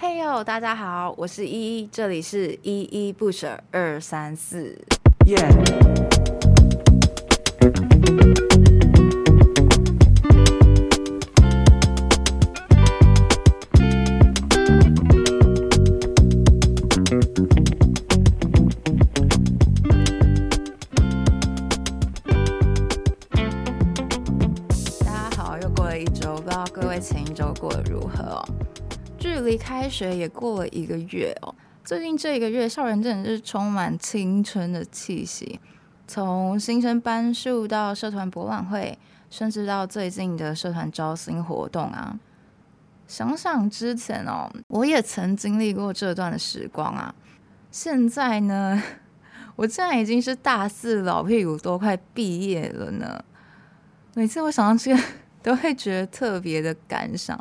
嘿哟，大家好，我是依依，这里是依依不舍二三四。耶！学也过了一个月哦，最近这一个月校园真的是充满青春的气息，从新生班数到社团博览会，甚至到最近的社团招新活动啊，想想之前哦，我也曾经历过这段的时光啊，现在呢，我竟然已经是大四老屁股都快毕业了呢，每次我想到这个，都会觉得特别的感伤。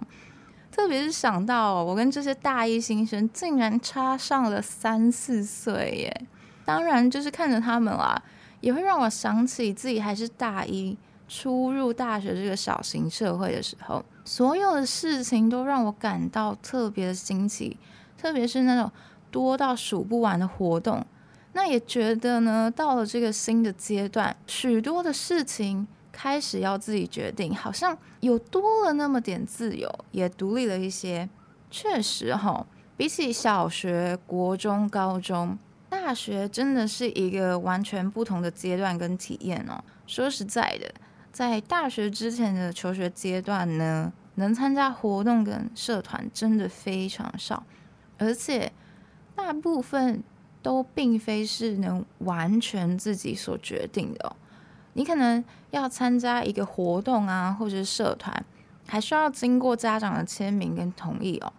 特别是想到我跟这些大一新生竟然差上了三四岁耶，当然就是看着他们啦，也会让我想起自己还是大一初入大学这个小型社会的时候，所有的事情都让我感到特别的新奇，特别是那种多到数不完的活动，那也觉得呢，到了这个新的阶段，许多的事情。开始要自己决定，好像有多了那么点自由，也独立了一些。确实哈，比起小学、国中、高中、大学，真的是一个完全不同的阶段跟体验哦。说实在的，在大学之前的求学阶段呢，能参加活动跟社团真的非常少，而且大部分都并非是能完全自己所决定的。你可能要参加一个活动啊，或者是社团，还需要经过家长的签名跟同意哦。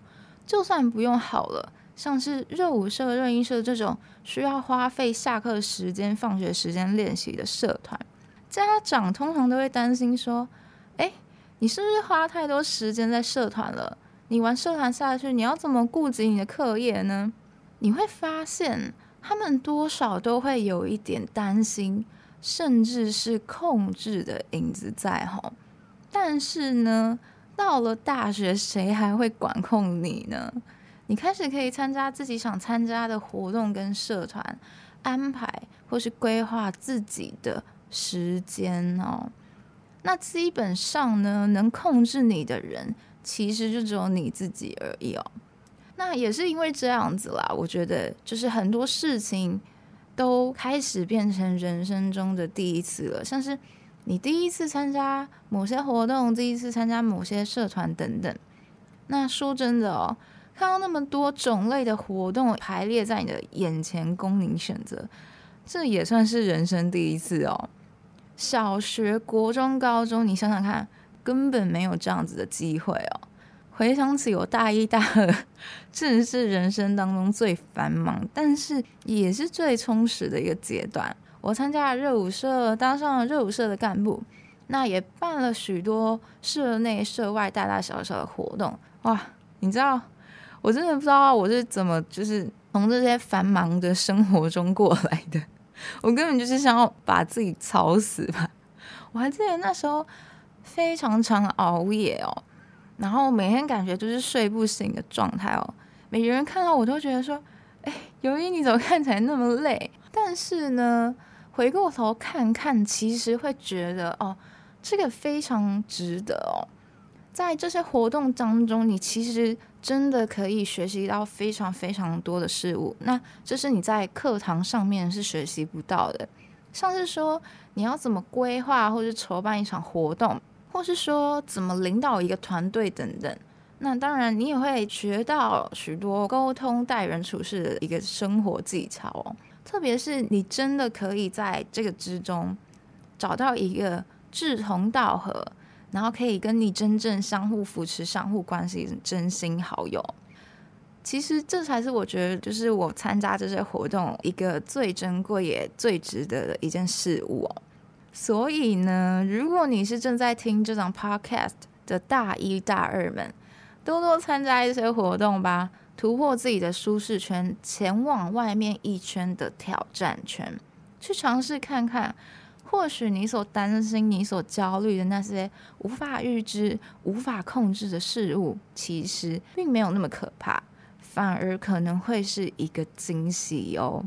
就算不用好了，像是热舞社、热音社这种需要花费下课时间、放学时间练习的社团，家长通常都会担心说：“哎，你是不是花太多时间在社团了？你玩社团下去，你要怎么顾及你的课业呢？”你会发现，他们多少都会有一点担心。甚至是控制的影子在吼，但是呢，到了大学，谁还会管控你呢？你开始可以参加自己想参加的活动跟社团，安排或是规划自己的时间哦。那基本上呢，能控制你的人，其实就只有你自己而已哦。那也是因为这样子啦，我觉得就是很多事情。都开始变成人生中的第一次了，像是你第一次参加某些活动，第一次参加某些社团等等。那说真的哦，看到那么多种类的活动排列在你的眼前供你选择，这也算是人生第一次哦。小学、国中、高中，你想想看，根本没有这样子的机会哦。回想起我大一、大二，真的是人生当中最繁忙，但是也是最充实的一个阶段。我参加了热舞社，当上了热舞社的干部，那也办了许多社内、社外大大小小的活动。哇，你知道，我真的不知道我是怎么就是从这些繁忙的生活中过来的。我根本就是想要把自己操死吧。我还记得那时候非常常熬夜哦。然后每天感觉都是睡不醒的状态哦，每个人看到我都觉得说：“哎，尤一你怎么看起来那么累？”但是呢，回过头看看，其实会觉得哦，这个非常值得哦。在这些活动当中，你其实真的可以学习到非常非常多的事物。那这是你在课堂上面是学习不到的，像是说你要怎么规划或者筹办一场活动。或是说怎么领导一个团队等等，那当然你也会学到许多沟通、待人处事的一个生活技巧哦。特别是你真的可以在这个之中找到一个志同道合，然后可以跟你真正相互扶持、相互关心真心好友。其实这才是我觉得，就是我参加这些活动一个最珍贵也最值得的一件事物哦。所以呢，如果你是正在听这张 podcast 的大一、大二们，多多参加一些活动吧，突破自己的舒适圈，前往外面一圈的挑战圈，去尝试看看，或许你所担心、你所焦虑的那些无法预知、无法控制的事物，其实并没有那么可怕，反而可能会是一个惊喜哦。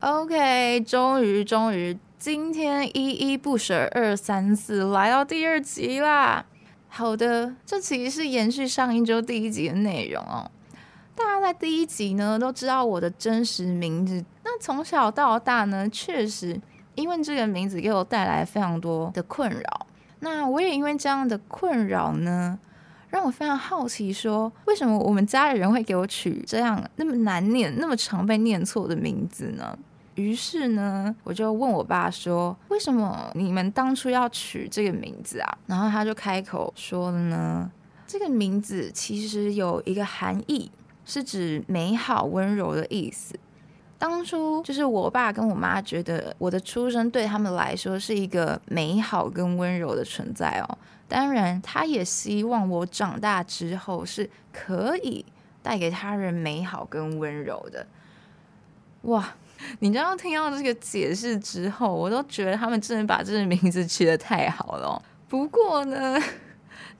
OK，终于终于，今天依依不舍二三四来到第二集啦。好的，这其实是延续上一周第一集的内容哦。大家在第一集呢都知道我的真实名字，那从小到大呢，确实因为这个名字给我带来非常多的困扰。那我也因为这样的困扰呢，让我非常好奇说，说为什么我们家里人会给我取这样那么难念、那么常被念错的名字呢？于是呢，我就问我爸说：“为什么你们当初要取这个名字啊？”然后他就开口说了呢：“这个名字其实有一个含义，是指美好温柔的意思。当初就是我爸跟我妈觉得我的出生对他们来说是一个美好跟温柔的存在哦。当然，他也希望我长大之后是可以带给他人美好跟温柔的。哇！” 你知道听到这个解释之后，我都觉得他们真的把这个名字取得太好了。不过呢，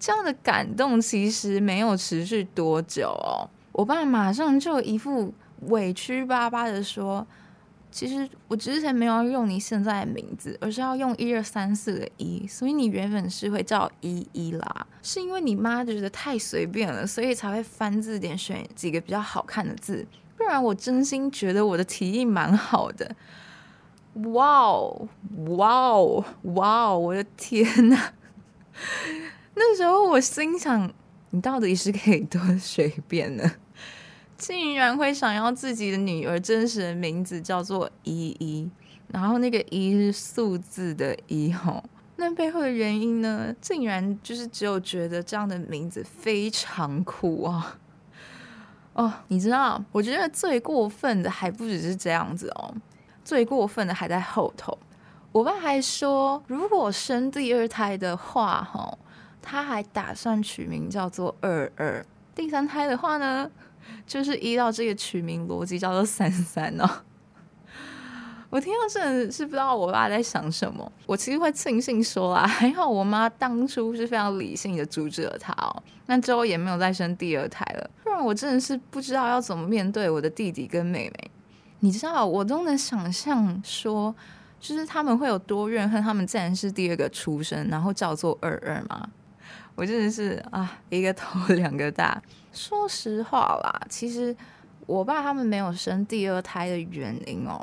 这样的感动其实没有持续多久哦。我爸马上就一副委屈巴巴的说：“其实我之前没有用你现在的名字，而是要用一二三四的一，所以你原本是会叫依依啦。是因为你妈觉得太随便了，所以才会翻字典选几个比较好看的字。”不然我真心觉得我的提议蛮好的，哇哦哇哦哇哦！我的天哪！那时候我心想，你到底是可以多随便呢？竟然会想要自己的女儿真实的名字叫做依依，然后那个依是数字的依吼。那背后的原因呢？竟然就是只有觉得这样的名字非常酷啊！哦，你知道，我觉得最过分的还不只是这样子哦，最过分的还在后头。我爸还说，如果生第二胎的话，哈，他还打算取名叫做二二。第三胎的话呢，就是依照这个取名逻辑叫做三三哦。我听到真的是不知道我爸在想什么。我其实会庆幸说啊，还好我妈当初是非常理性的阻止了他哦。那之后也没有再生第二胎了，不然我真的是不知道要怎么面对我的弟弟跟妹妹。你知道，我都能想象说，就是他们会有多怨恨他们竟然是第二个出生，然后叫做二二吗？我真的是啊，一个头 两个大。说实话啦，其实我爸他们没有生第二胎的原因哦。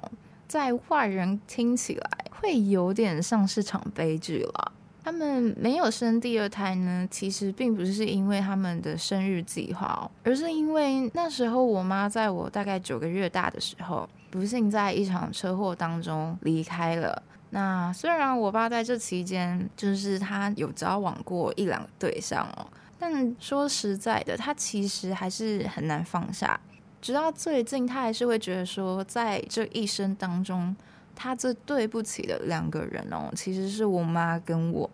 在外人听起来会有点像是场悲剧了。他们没有生第二胎呢，其实并不是因为他们的生育计划，而是因为那时候我妈在我大概九个月大的时候，不幸在一场车祸当中离开了。那虽然我爸在这期间就是他有交往过一两个对象哦，但说实在的，他其实还是很难放下。直到最近，他还是会觉得说，在这一生当中，他最对不起的两个人哦，其实是我妈跟我。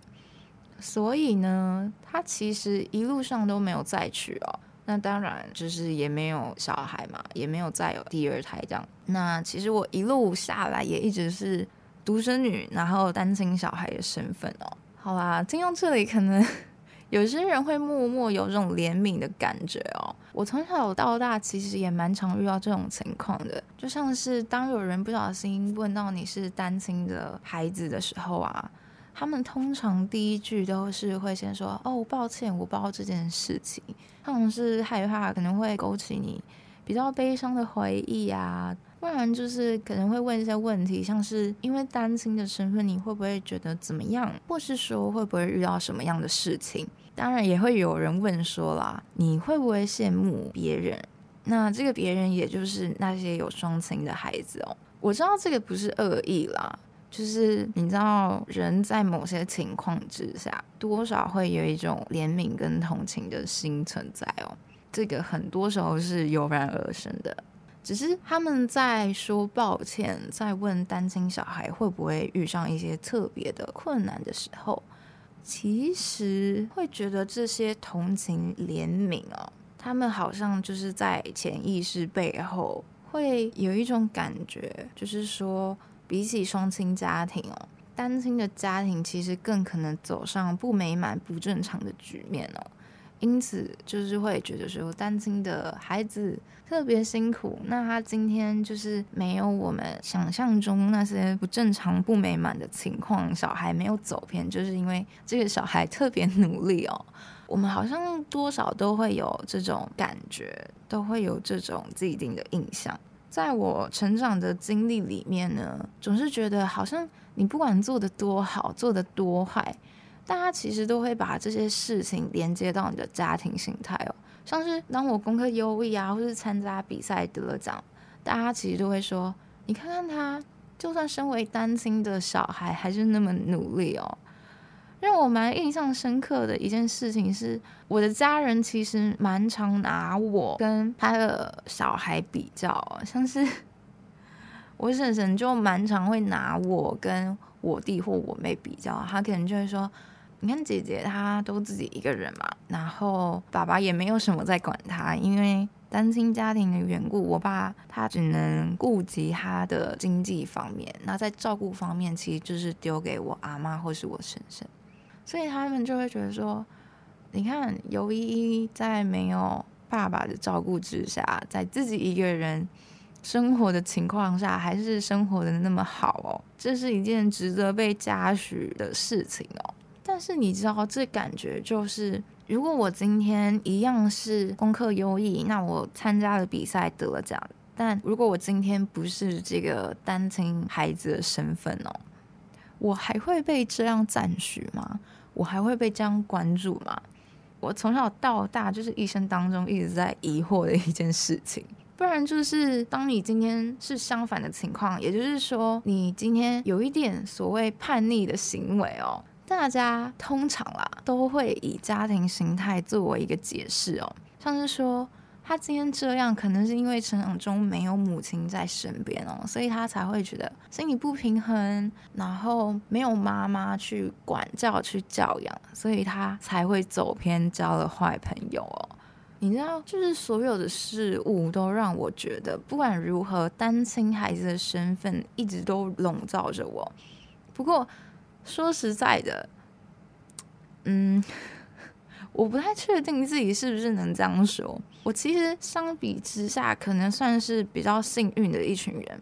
所以呢，他其实一路上都没有再娶哦。那当然就是也没有小孩嘛，也没有再有第二胎这样。那其实我一路下来也一直是独生女，然后单亲小孩的身份哦。好啦，听到这里可能。有些人会默默有这种怜悯的感觉哦。我从小到大其实也蛮常遇到这种情况的，就像是当有人不小心问到你是单亲的孩子的时候啊，他们通常第一句都是会先说：“哦，抱歉，我不知道这件事情。”他们是害怕可能会勾起你比较悲伤的回忆啊。不然就是可能会问一些问题，像是因为单亲的身份，你会不会觉得怎么样？或是说会不会遇到什么样的事情？当然也会有人问说啦，你会不会羡慕别人？那这个别人也就是那些有双亲的孩子哦。我知道这个不是恶意啦，就是你知道人在某些情况之下，多少会有一种怜悯跟同情的心存在哦。这个很多时候是油然而生的。只是他们在说抱歉，在问单亲小孩会不会遇上一些特别的困难的时候，其实会觉得这些同情怜悯哦，他们好像就是在潜意识背后会有一种感觉，就是说，比起双亲家庭哦，单亲的家庭其实更可能走上不美满、不正常的局面哦。因此，就是会觉得说，单亲的孩子特别辛苦。那他今天就是没有我们想象中那些不正常、不美满的情况，小孩没有走偏，就是因为这个小孩特别努力哦。我们好像多少都会有这种感觉，都会有这种既定的印象。在我成长的经历里面呢，总是觉得好像你不管做得多好，做得多坏。大家其实都会把这些事情连接到你的家庭心态哦，像是当我功课优异啊，或是参加比赛得了奖，大家其实都会说：“你看看他，就算身为单亲的小孩，还是那么努力哦。”让我蛮印象深刻的一件事情是，我的家人其实蛮常拿我跟他的小孩比较，像是我婶婶就蛮常会拿我跟我弟或我妹比较，他可能就会说。你看姐姐她都自己一个人嘛，然后爸爸也没有什么在管她，因为单亲家庭的缘故，我爸他只能顾及他的经济方面，那在照顾方面其实就是丢给我阿妈或是我婶婶，所以他们就会觉得说，你看尤依依在没有爸爸的照顾之下，在自己一个人生活的情况下，还是生活的那么好哦，这是一件值得被嘉许的事情哦。但是你知道，这感觉就是，如果我今天一样是功课优异，那我参加了比赛得了奖。但如果我今天不是这个单亲孩子的身份哦，我还会被这样赞许吗？我还会被这样关注吗？我从小到大就是一生当中一直在疑惑的一件事情。不然就是，当你今天是相反的情况，也就是说，你今天有一点所谓叛逆的行为哦。大家通常啦都会以家庭形态作为一个解释哦，像是说他今天这样，可能是因为成长中没有母亲在身边哦，所以他才会觉得心理不平衡，然后没有妈妈去管教、去教养，所以他才会走偏，交了坏朋友哦。你知道，就是所有的事物都让我觉得，不管如何，单亲孩子的身份一直都笼罩着我。不过。说实在的，嗯，我不太确定自己是不是能这样说。我其实相比之下，可能算是比较幸运的一群人，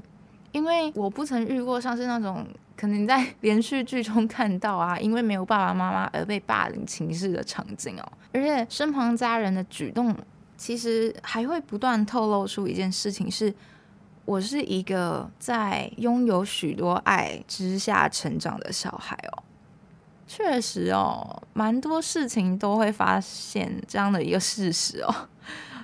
因为我不曾遇过像是那种可能在连续剧中看到啊，因为没有爸爸妈妈而被霸凌歧视的场景哦。而且身旁家人的举动，其实还会不断透露出一件事情是。我是一个在拥有许多爱之下成长的小孩哦，确实哦，蛮多事情都会发现这样的一个事实哦，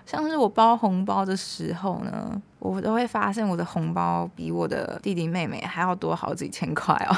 像是我包红包的时候呢，我都会发现我的红包比我的弟弟妹妹还要多好几千块哦。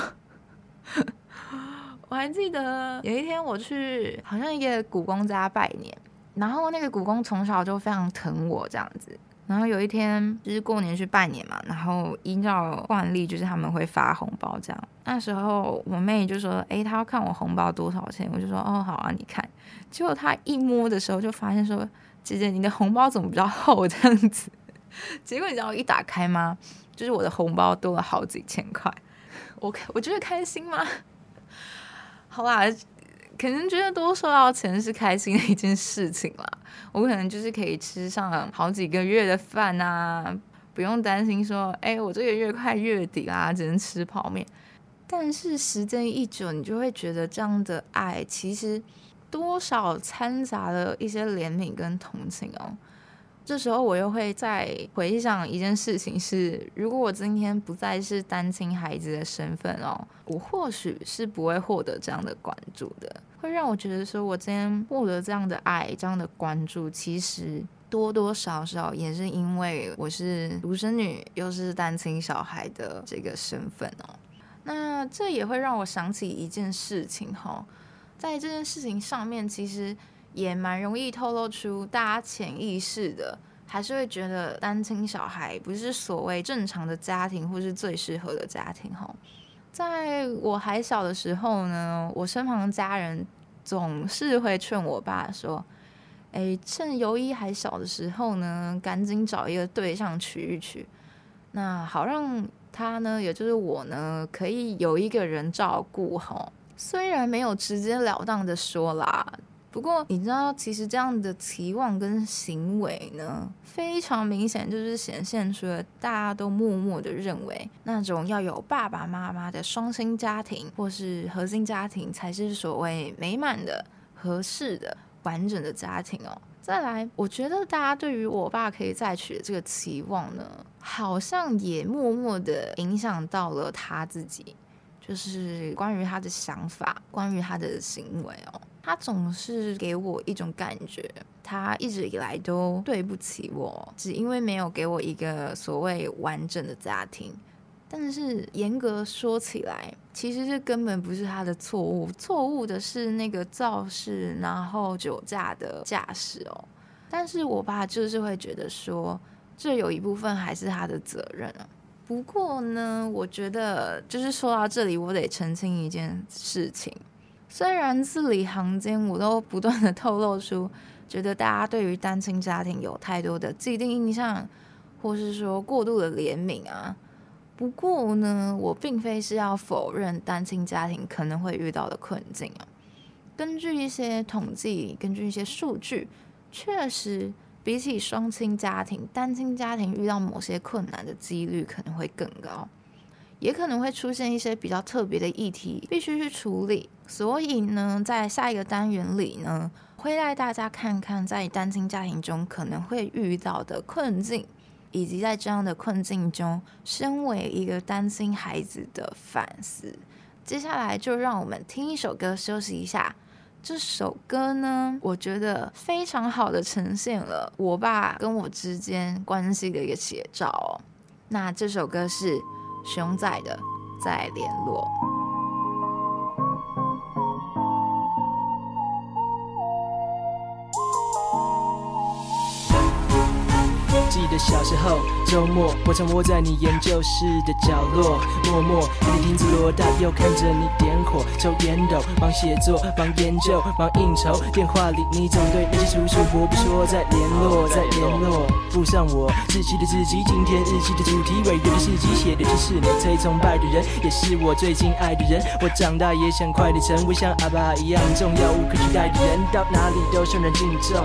我还记得有一天我去好像一个古公家拜年，然后那个古公从小就非常疼我这样子。然后有一天就是过年去拜年嘛，然后依照惯例就是他们会发红包这样。那时候我妹就说：“诶，她要看我红包多少钱。”我就说：“哦，好啊，你看。”结果她一摸的时候就发现说：“姐姐，你的红包怎么比较厚这样子？”结果你知道我一打开吗？就是我的红包多了好几千块。我我觉得开心吗？好啦。可能觉得多收到钱是开心的一件事情啦，我可能就是可以吃上好几个月的饭啊，不用担心说，哎、我这个月快月底啦，只能吃泡面。但是时间一久，你就会觉得这样的爱其实多少掺杂了一些怜悯跟同情哦。这时候我又会再回想一件事情是，如果我今天不再是单亲孩子的身份哦，我或许是不会获得这样的关注的，会让我觉得说，我今天获得这样的爱、这样的关注，其实多多少少也是因为我是独生女，又是单亲小孩的这个身份哦。那这也会让我想起一件事情哈，在这件事情上面，其实。也蛮容易透露出大家潜意识的，还是会觉得单亲小孩不是所谓正常的家庭或是最适合的家庭吼。在我还小的时候呢，我身旁的家人总是会劝我爸说：“哎，趁尤一还小的时候呢，赶紧找一个对象娶一娶，那好让他呢，也就是我呢，可以有一个人照顾吼。”虽然没有直截了当的说啦，不过你知道，其实这样的期望跟行为呢，非常明显，就是显现出了大家都默默的认为，那种要有爸爸妈妈的双亲家庭或是核心家庭，才是所谓美满的、合适的、完整的家庭哦。再来，我觉得大家对于我爸可以再娶的这个期望呢，好像也默默的影响到了他自己。就是关于他的想法，关于他的行为哦，他总是给我一种感觉，他一直以来都对不起我，只因为没有给我一个所谓完整的家庭。但是严格说起来，其实这根本不是他的错误，错误的是那个肇事然后酒驾的驾驶哦。但是我爸就是会觉得说，这有一部分还是他的责任啊。不过呢，我觉得就是说到这里，我得澄清一件事情。虽然字里行间我都不断的透露出，觉得大家对于单亲家庭有太多的既定印象，或是说过度的怜悯啊。不过呢，我并非是要否认单亲家庭可能会遇到的困境啊。根据一些统计，根据一些数据，确实。比起双亲家庭，单亲家庭遇到某些困难的几率可能会更高，也可能会出现一些比较特别的议题必须去处理。所以呢，在下一个单元里呢，会带大家看看在单亲家庭中可能会遇到的困境，以及在这样的困境中，身为一个单亲孩子的反思。接下来就让我们听一首歌休息一下。这首歌呢，我觉得非常好的呈现了我爸跟我之间关系的一个写照。那这首歌是熊仔的《再联络》。记得小时候，周末我常窝在你研究室的角落，默默给你听着罗大佑看着你点火抽烟斗，忙写作，忙研究，忙应酬。电话里你总对那些叔叔伯伯说再联络，再联络。附上我自己的字迹，今天日记的主题，委员的事迹，写的就是你最崇拜的人，也是我最敬爱的人。我长大也想快点成为像阿爸一样重要无可取代的人，到哪里都受人敬重。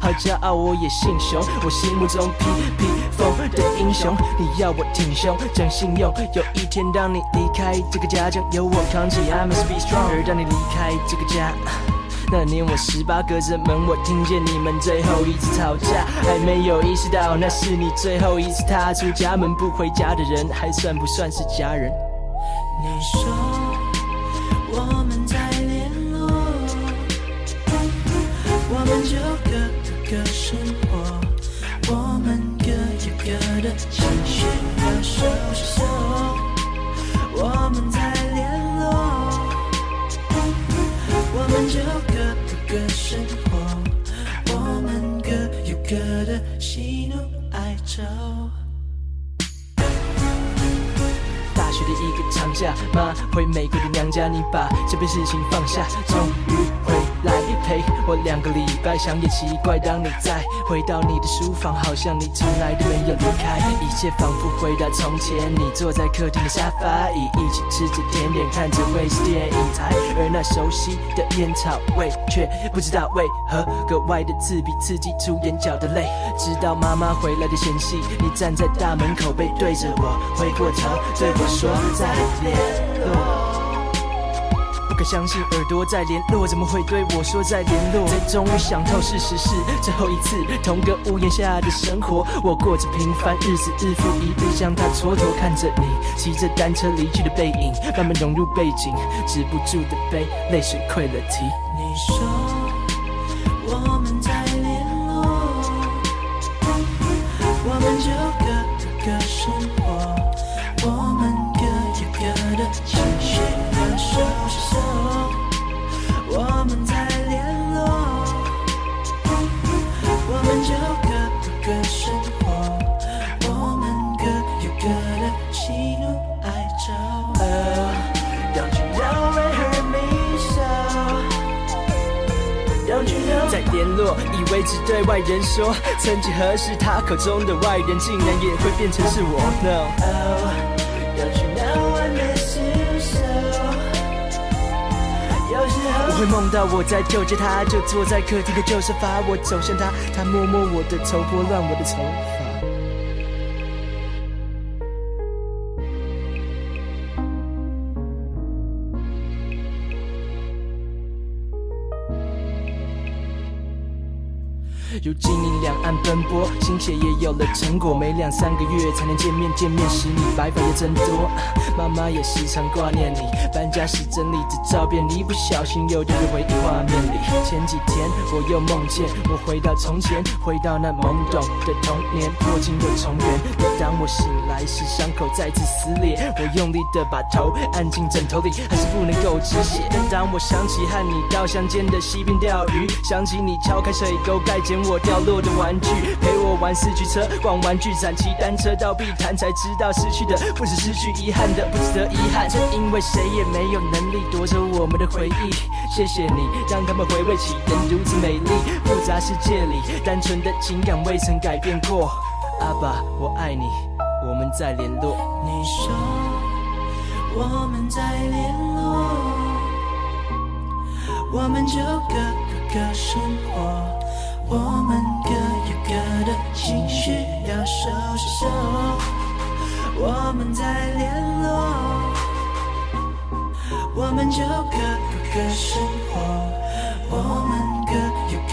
好骄傲，我也姓熊，我心目中披披风的英雄。你要我挺胸，讲信用，有一天当你离开这个家，将由我扛起。I must be strong。而当你离开这个家，那年我十八，隔着门我听见你们最后一次吵架，还没有意识到那是你最后一次踏出家门不回家的人，还算不算是家人？你说情绪要收拾收，我们再联络，我们就各有各生活，我们各有各的喜怒哀愁。大学的一个长假，妈回美国的娘家，你把这边事情放下，终于回来陪我两个礼拜。想也奇怪，当你再回到你的书房，好像你从来都没有离开，一切仿佛回到从前。你坐在客厅的沙发椅，一起吃着甜点，看着卫视电影台，而那熟悉的烟草味，却不知道为何格外的刺鼻，刺激出眼角的泪。直到妈妈回来的前夕，你站在大门口，背对着我，回过头对我说。再联络，不可相信耳朵在联络，怎么会对我说在联络？终于想透，事实是最后一次同个屋檐下的生活，我过着平凡日子，日复一日，将它蹉跎。看着你骑着单车离去的背影，慢慢融入背景，止不住的悲，泪水溃了堤。你说络，以为只对外人说。曾几何时，他口中的外人，竟然也会变成是我。No. Oh. 我会梦到我在救着他，就坐在客厅的旧沙发，我走向他，他摸摸我的头，拨乱我的头发。如今你两岸奔波，心血也有了成果，每两三个月才能见面，见面时你白发也增多。妈妈也时常挂念你，搬家时整理着照片，你不小心又掉入回忆画面里。前几天我又梦见我回到从前，回到那懵懂的童年，破镜又重圆。每当我醒来时，伤口再次撕裂，我用力的把头按进枕头里，还是不能够止血。当我想起和你到乡间的溪边钓鱼，想起你敲开水沟盖捡我掉落的玩具，陪我玩四驱车，逛玩具展，骑单车到碧潭，才知道失去的不止失去，遗憾的。不值得遗憾，正因为谁也没有能力夺走我们的回忆。谢谢你，让他们回味起人如此美丽。复杂世界里，单纯的情感未曾改变过。阿爸，我爱你，们再联络。你说我们再联络，我们就各过各生活，我们各有各的情绪要收拾收。我们再联络，我们就各过各生活，我们各有各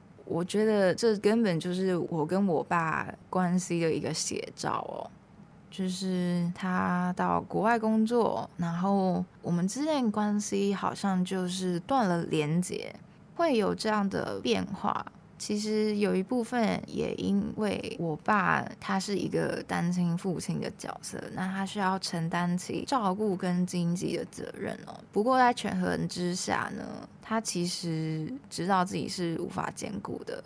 我觉得这根本就是我跟我爸关系的一个写照哦。就是他到国外工作，然后我们之间关系好像就是断了连接，会有这样的变化。其实有一部分也因为我爸他是一个单亲父亲的角色，那他需要承担起照顾跟经济的责任哦。不过在权衡之下呢，他其实知道自己是无法兼顾的，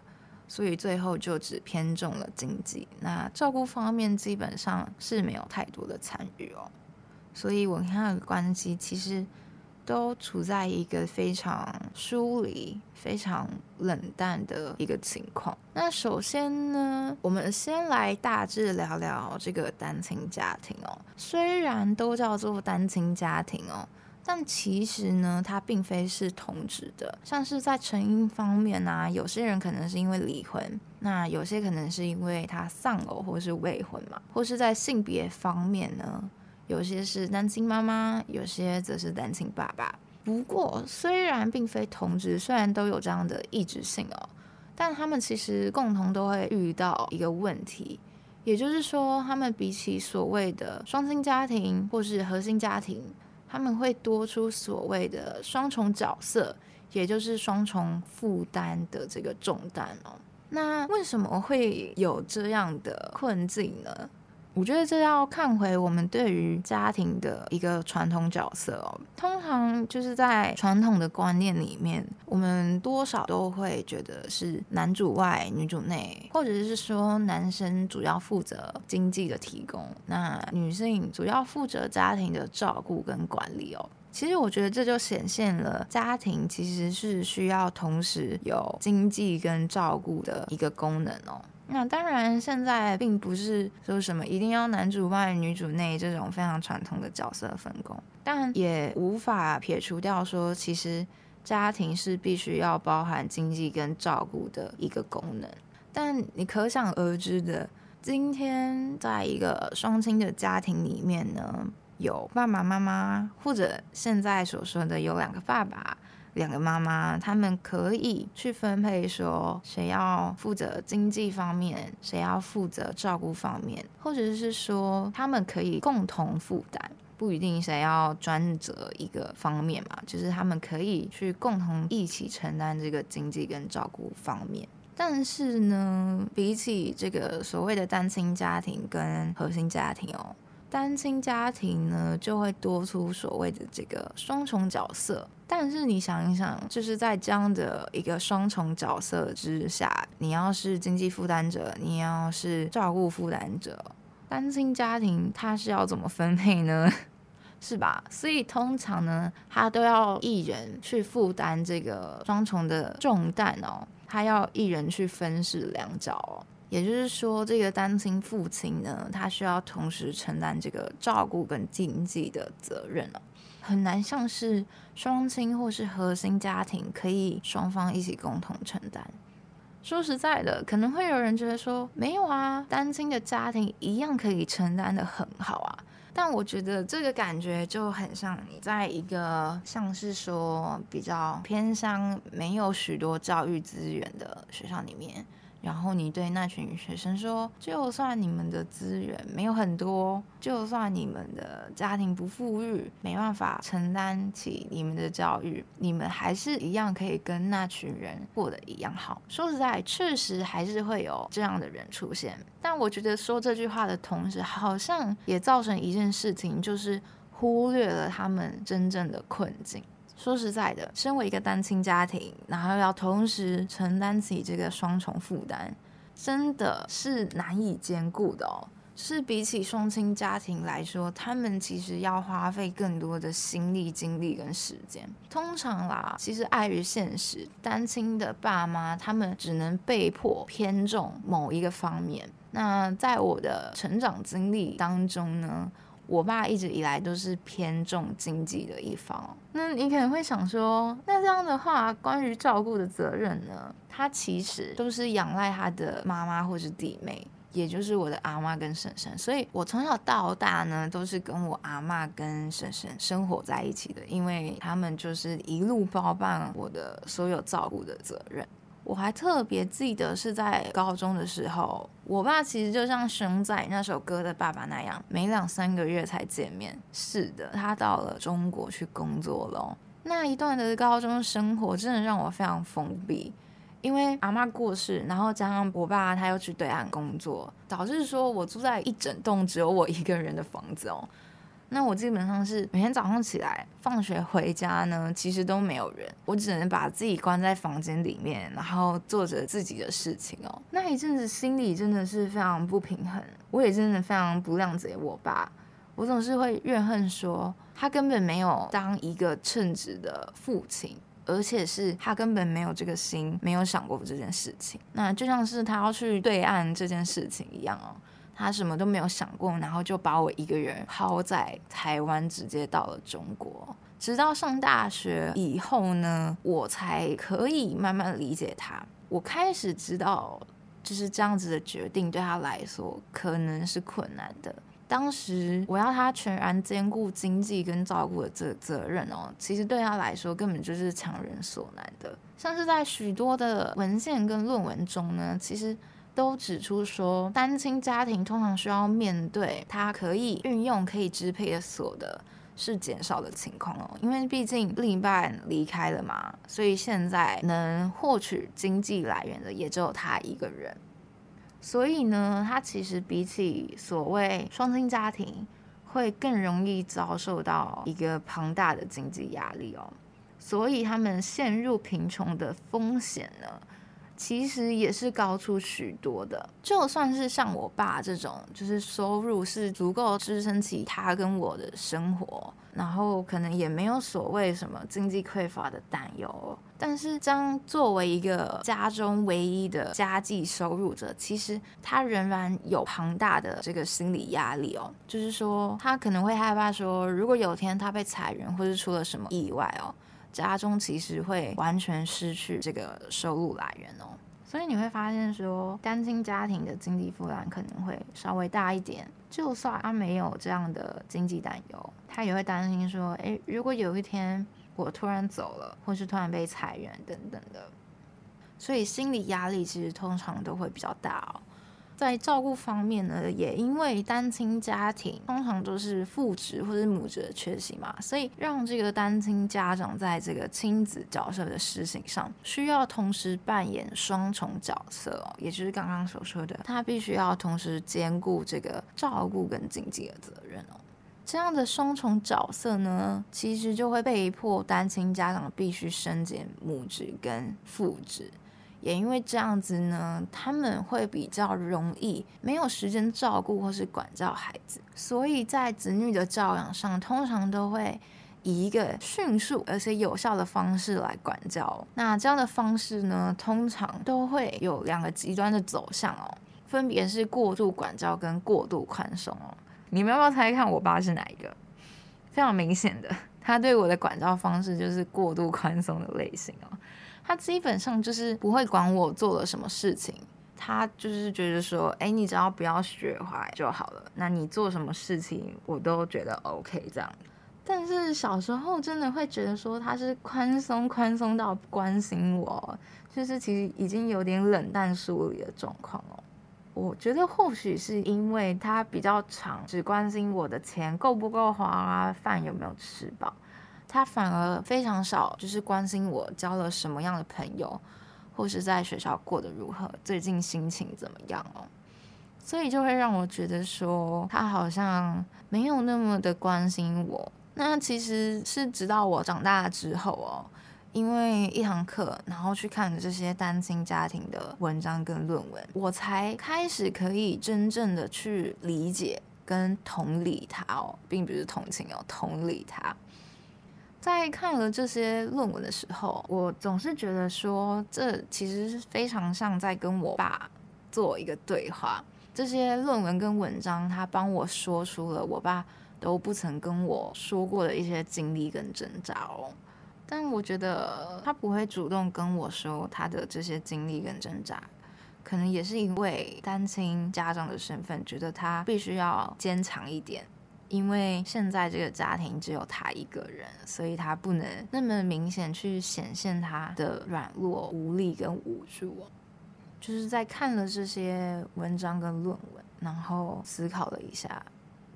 所以最后就只偏重了经济。那照顾方面基本上是没有太多的参与哦。所以我跟他的关系其实。都处在一个非常疏离、非常冷淡的一个情况。那首先呢，我们先来大致聊聊这个单亲家庭哦。虽然都叫做单亲家庭哦，但其实呢，它并非是同质的。像是在成因方面呢、啊，有些人可能是因为离婚，那有些可能是因为他丧偶或是未婚嘛，或是在性别方面呢。有些是单亲妈妈，有些则是单亲爸爸。不过，虽然并非同质，虽然都有这样的异质性哦，但他们其实共同都会遇到一个问题，也就是说，他们比起所谓的双亲家庭或是核心家庭，他们会多出所谓的双重角色，也就是双重负担的这个重担哦。那为什么会有这样的困境呢？我觉得这要看回我们对于家庭的一个传统角色哦。通常就是在传统的观念里面，我们多少都会觉得是男主外女主内，或者是说男生主要负责经济的提供，那女性主要负责家庭的照顾跟管理哦。其实我觉得这就显现了家庭其实是需要同时有经济跟照顾的一个功能哦。那当然，现在并不是说什么一定要男主外女主内这种非常传统的角色分工，但也无法撇除掉说，其实家庭是必须要包含经济跟照顾的一个功能。但你可想而知的，今天在一个双亲的家庭里面呢，有爸爸妈妈，或者现在所说的有两个爸爸。两个妈妈，他们可以去分配，说谁要负责经济方面，谁要负责照顾方面，或者是说他们可以共同负担。不一定谁要专责一个方面嘛，就是他们可以去共同一起承担这个经济跟照顾方面。但是呢，比起这个所谓的单亲家庭跟核心家庭哦，单亲家庭呢就会多出所谓的这个双重角色。但是你想一想，就是在这样的一个双重角色之下，你要是经济负担者，你要是照顾负担者，单亲家庭他是要怎么分配呢？是吧？所以通常呢，他都要一人去负担这个双重的重担哦。他要一人去分饰两角哦，也就是说，这个单亲父亲呢，他需要同时承担这个照顾跟经济的责任哦，很难像是双亲或是核心家庭可以双方一起共同承担。说实在的，可能会有人觉得说，没有啊，单亲的家庭一样可以承担得很好啊。但我觉得这个感觉就很像你在一个像是说比较偏乡、没有许多教育资源的学校里面。然后你对那群学生说：“就算你们的资源没有很多，就算你们的家庭不富裕，没办法承担起你们的教育，你们还是一样可以跟那群人过得一样好。”说实在，确实还是会有这样的人出现。但我觉得说这句话的同时，好像也造成一件事情，就是忽略了他们真正的困境。说实在的，身为一个单亲家庭，然后要同时承担起这个双重负担，真的是难以兼顾的哦。是比起双亲家庭来说，他们其实要花费更多的心力、精力跟时间。通常啦，其实碍于现实，单亲的爸妈他们只能被迫偏重某一个方面。那在我的成长经历当中呢，我爸一直以来都是偏重经济的一方。那你可能会想说，那这样的话，关于照顾的责任呢？他其实都是仰赖他的妈妈或是弟妹，也就是我的阿妈跟婶婶。所以我从小到大呢，都是跟我阿妈跟婶婶生活在一起的，因为他们就是一路包办我的所有照顾的责任。我还特别记得是在高中的时候，我爸其实就像熊仔那首歌的爸爸那样，每两三个月才见面。是的，他到了中国去工作了。那一段的高中生活真的让我非常封闭，因为阿嬷过世，然后加上我爸他又去对岸工作，导致说我住在一整栋只有我一个人的房子哦。那我基本上是每天早上起来，放学回家呢，其实都没有人，我只能把自己关在房间里面，然后做着自己的事情哦。那一阵子心里真的是非常不平衡，我也真的非常不谅解我爸，我总是会怨恨说他根本没有当一个称职的父亲，而且是他根本没有这个心，没有想过这件事情。那就像是他要去对岸这件事情一样哦。他什么都没有想过，然后就把我一个人抛在台湾，直接到了中国。直到上大学以后呢，我才可以慢慢理解他。我开始知道，就是这样子的决定对他来说可能是困难的。当时我要他全然兼顾经济跟照顾的责责任哦，其实对他来说根本就是强人所难的。像是在许多的文献跟论文中呢，其实。都指出说，单亲家庭通常需要面对他可以运用、可以支配的所得是减少的情况哦，因为毕竟另一半离开了嘛，所以现在能获取经济来源的也只有他一个人。所以呢，他其实比起所谓双亲家庭，会更容易遭受到一个庞大的经济压力哦，所以他们陷入贫穷的风险呢，其实也是高出许多的，就算是像我爸这种，就是收入是足够支撑起他跟我的生活，然后可能也没有所谓什么经济匮乏的担忧。但是，将作为一个家中唯一的家计收入者，其实他仍然有庞大的这个心理压力哦。就是说，他可能会害怕说，如果有天他被裁员，或是出了什么意外哦。家中其实会完全失去这个收入来源哦，所以你会发现说，单亲家庭的经济负担可能会稍微大一点。就算他没有这样的经济担忧，他也会担心说，诶，如果有一天我突然走了，或是突然被裁员等等的，所以心理压力其实通常都会比较大哦。在照顾方面呢，也因为单亲家庭通常都是父职或者母职的缺席嘛，所以让这个单亲家长在这个亲子角色的实行上，需要同时扮演双重角色哦，也就是刚刚所说的，他必须要同时兼顾这个照顾跟经济的责任哦。这样的双重角色呢，其实就会被迫单亲家长必须身兼母职跟父职。也因为这样子呢，他们会比较容易没有时间照顾或是管教孩子，所以在子女的教养上，通常都会以一个迅速而且有效的方式来管教。那这样的方式呢，通常都会有两个极端的走向哦，分别是过度管教跟过度宽松哦。你们要不要猜看我爸是哪一个？非常明显的，他对我的管教方式就是过度宽松的类型哦。他基本上就是不会管我做了什么事情，他就是觉得说，哎，你只要不要学坏就好了。那你做什么事情，我都觉得 OK 这样。但是小时候真的会觉得说，他是宽松宽松到不关心我，就是其实已经有点冷淡疏离的状况哦。我觉得或许是因为他比较长只关心我的钱够不够花啊，饭有没有吃饱。他反而非常少，就是关心我交了什么样的朋友，或是在学校过得如何，最近心情怎么样哦。所以就会让我觉得说，他好像没有那么的关心我。那其实是直到我长大之后哦，因为一堂课，然后去看这些单亲家庭的文章跟论文，我才开始可以真正的去理解跟同理他哦，并不是同情哦，同理他。在看了这些论文的时候，我总是觉得说，这其实是非常像在跟我爸做一个对话。这些论文跟文章，他帮我说出了我爸都不曾跟我说过的一些经历跟挣扎哦。但我觉得他不会主动跟我说他的这些经历跟挣扎，可能也是因为单亲家长的身份，觉得他必须要坚强一点。因为现在这个家庭只有他一个人，所以他不能那么明显去显现他的软弱、无力跟无助。就是在看了这些文章跟论文，然后思考了一下，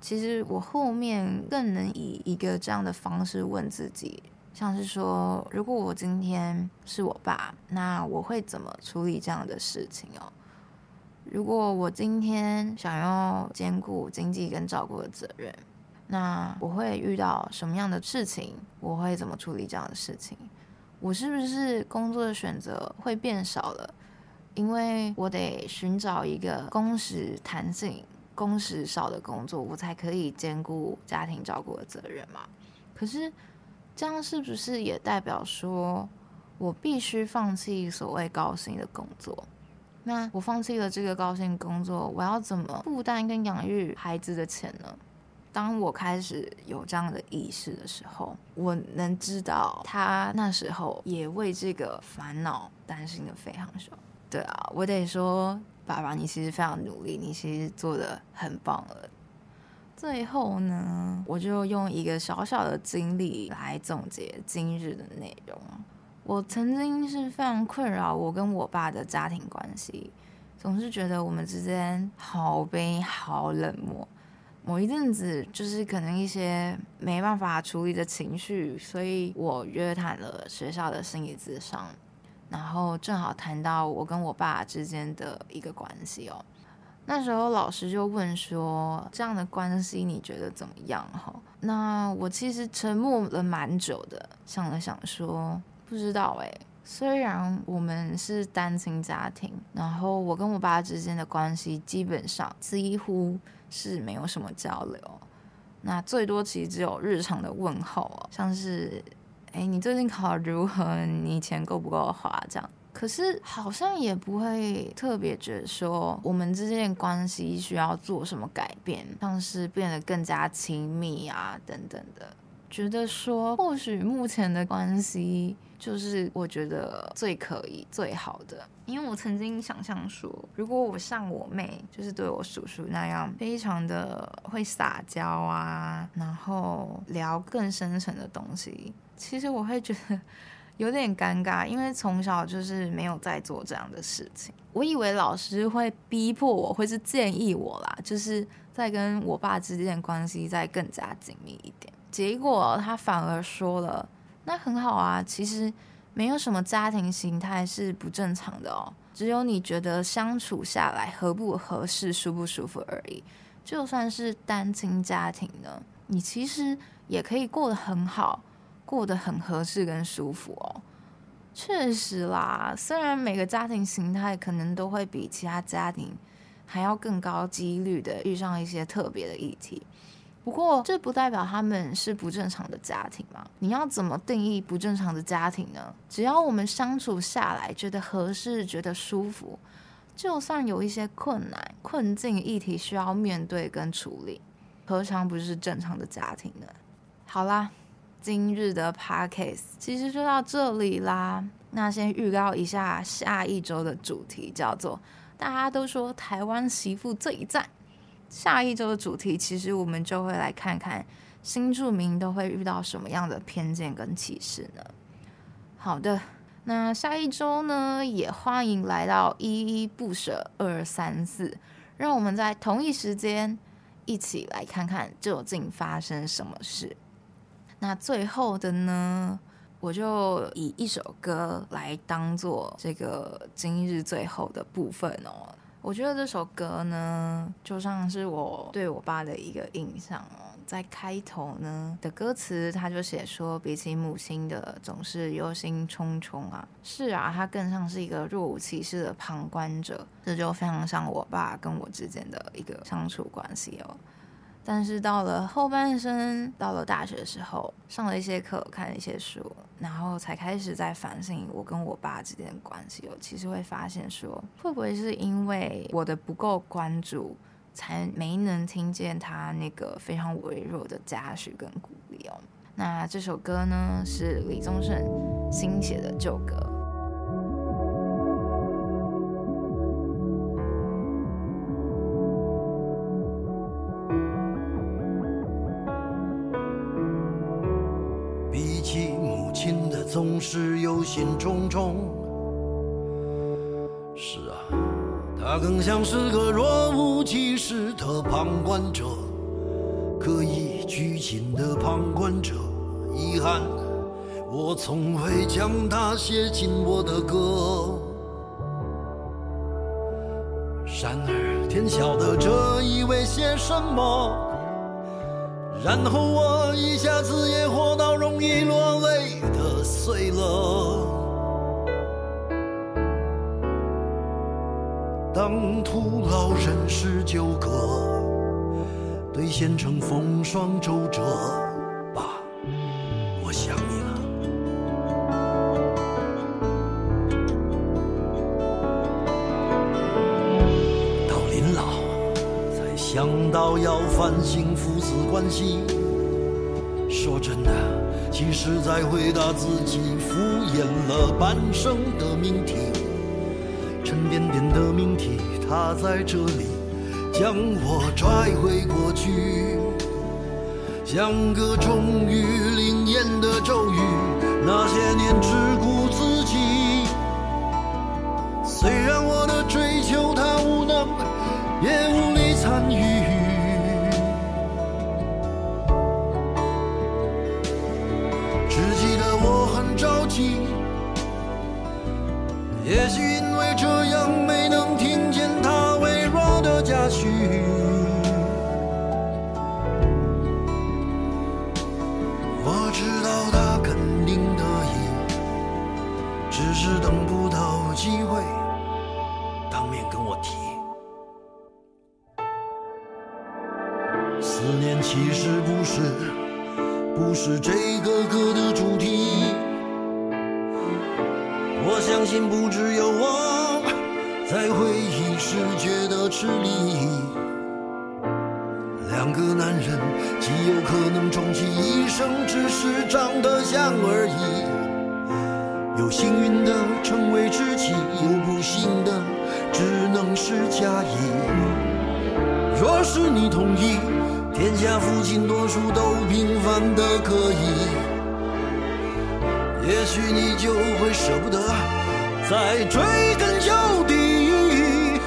其实我后面更能以一个这样的方式问自己，像是说，如果我今天是我爸，那我会怎么处理这样的事情哦？如果我今天想要兼顾经济跟照顾的责任，那我会遇到什么样的事情？我会怎么处理这样的事情？我是不是工作的选择会变少了？因为我得寻找一个工时弹性、工时少的工作，我才可以兼顾家庭照顾的责任嘛。可是这样是不是也代表说我必须放弃所谓高薪的工作？那我放弃了这个高薪工作，我要怎么负担跟养育孩子的钱呢？当我开始有这样的意识的时候，我能知道他那时候也为这个烦恼担心的非常少。对啊，我得说，爸爸，你其实非常努力，你其实做得很棒了。最后呢，我就用一个小小的经历来总结今日的内容。我曾经是非常困扰我跟我爸的家庭关系，总是觉得我们之间好悲好冷漠。某一阵子，就是可能一些没办法处理的情绪，所以我约谈了学校的心理咨商，然后正好谈到我跟我爸之间的一个关系哦。那时候老师就问说：“这样的关系你觉得怎么样？”哈，那我其实沉默了蛮久的，想了想说。不知道哎，虽然我们是单亲家庭，然后我跟我爸之间的关系基本上几乎是没有什么交流，那最多其实只有日常的问候，像是哎，你最近考如何？你钱够不够花？这样，可是好像也不会特别觉得说我们之间的关系需要做什么改变，像是变得更加亲密啊等等的，觉得说或许目前的关系。就是我觉得最可以、最好的，因为我曾经想象说，如果我像我妹，就是对我叔叔那样，非常的会撒娇啊，然后聊更深层的东西，其实我会觉得 有点尴尬，因为从小就是没有在做这样的事情。我以为老师会逼迫我，会是建议我啦，就是在跟我爸之间的关系再更加紧密一点。结果他反而说了：“那很好啊，其实没有什么家庭形态是不正常的哦，只有你觉得相处下来合不合适、舒不舒服而已。就算是单亲家庭呢，你其实也可以过得很好。”过得很合适跟舒服哦，确实啦。虽然每个家庭形态可能都会比其他家庭还要更高几率的遇上一些特别的议题，不过这不代表他们是不正常的家庭嘛。你要怎么定义不正常的家庭呢？只要我们相处下来觉得合适、觉得舒服，就算有一些困难、困境议题需要面对跟处理，何尝不是正常的家庭呢？好啦。今日的 podcast 其实就到这里啦。那先预告一下下一周的主题，叫做“大家都说台湾媳妇最赞”。下一周的主题，其实我们就会来看看新住民都会遇到什么样的偏见跟歧视呢？好的，那下一周呢，也欢迎来到依依不舍二三四，让我们在同一时间一起来看看究竟发生什么事。那最后的呢，我就以一首歌来当做这个今日最后的部分哦。我觉得这首歌呢，就像是我对我爸的一个印象哦。在开头呢的歌词，他就写说，比起母亲的总是忧心忡忡啊。是啊，他更像是一个若无其事的旁观者。这就非常像我爸跟我之间的一个相处关系哦。但是到了后半生，到了大学的时候，上了一些课，看了一些书，然后才开始在反省我跟我爸之间的关系。我其实会发现说，会不会是因为我的不够关注，才没能听见他那个非常微弱的嘉许跟鼓励哦。那这首歌呢，是李宗盛新写的旧歌。是忧心忡忡。是啊，他更像是个若无其事的旁观者，刻意拘谨的旁观者。遗憾，我从未将他写进我的歌。然而，天晓得这意味些什么。然后我一下子也活到容易落泪碎了。当徒劳人世纠葛，兑现成风霜周折，爸，我想你了。到临老。才想到要反省父子关系，说真的，其实在回答自己敷衍了半生的命题，沉甸甸的命题，它在这里将我拽回过去，像个终于灵验的咒语，那些年只顾相信不只有我，在回忆时觉得吃力。两个男人极有可能终其一生只是长得像而已。有幸运的成为知己，有不幸的只能是假意。若是你同意。天下父亲多数都平凡的可以，也许你就会舍不得在追根究底。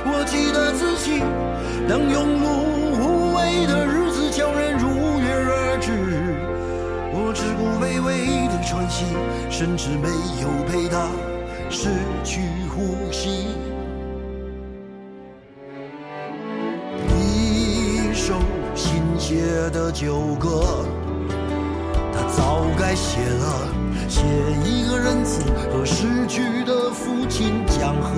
我记得自己，当庸碌无为的日子悄然如约而至，我只顾卑微的喘息，甚至没有陪他失去呼吸。一首新写的旧歌，早该写了，写一个仁慈和逝去的父亲讲和。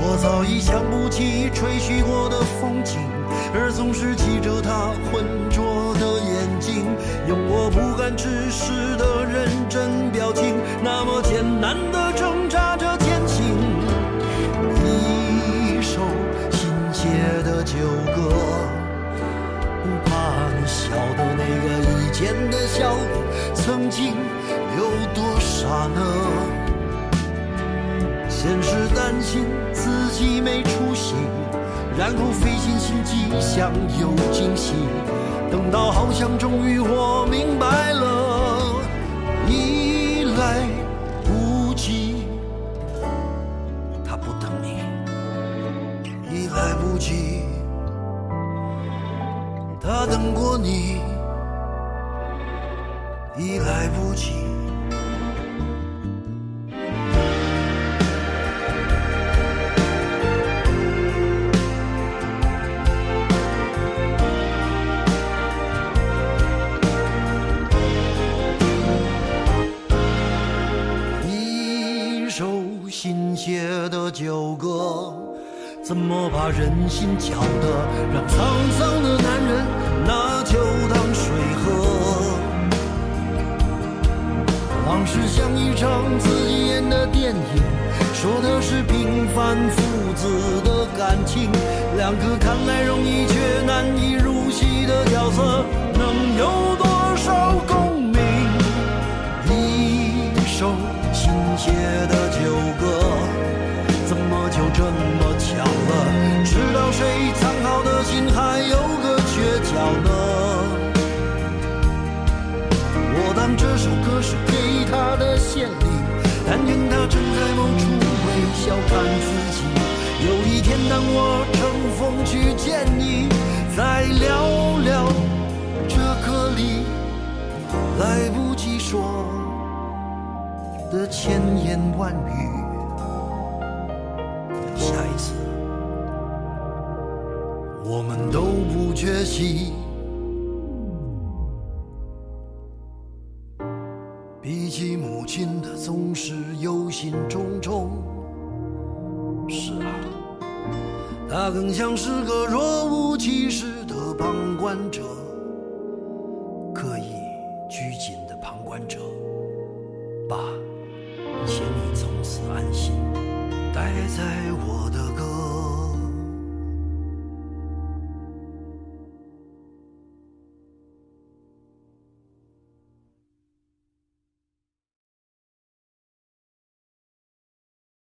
我早已想不起吹嘘过的风景，而总是记着他浑浊的眼睛，用我不敢直视的认真表情，那么艰难地挣扎着前行。一首新写的旧歌，笑的那个以前的笑曾经有多傻呢？先是担心自己没出息，然后费尽心机想有惊喜，等到好像终于我明白了，怎么把人心搅得让沧桑的男人拿酒当水喝？往事像一场自己演的电影，说的是平凡父子的感情，两个看来容易却难以入戏的角色，看自己。有一天当我乘风去见你，再聊聊这歌里来不及说的千言万语。下一次我们都不缺席，更像是个若无其事的旁观者，刻意拘谨的旁观者。爸，请你从此安心，待在我的歌。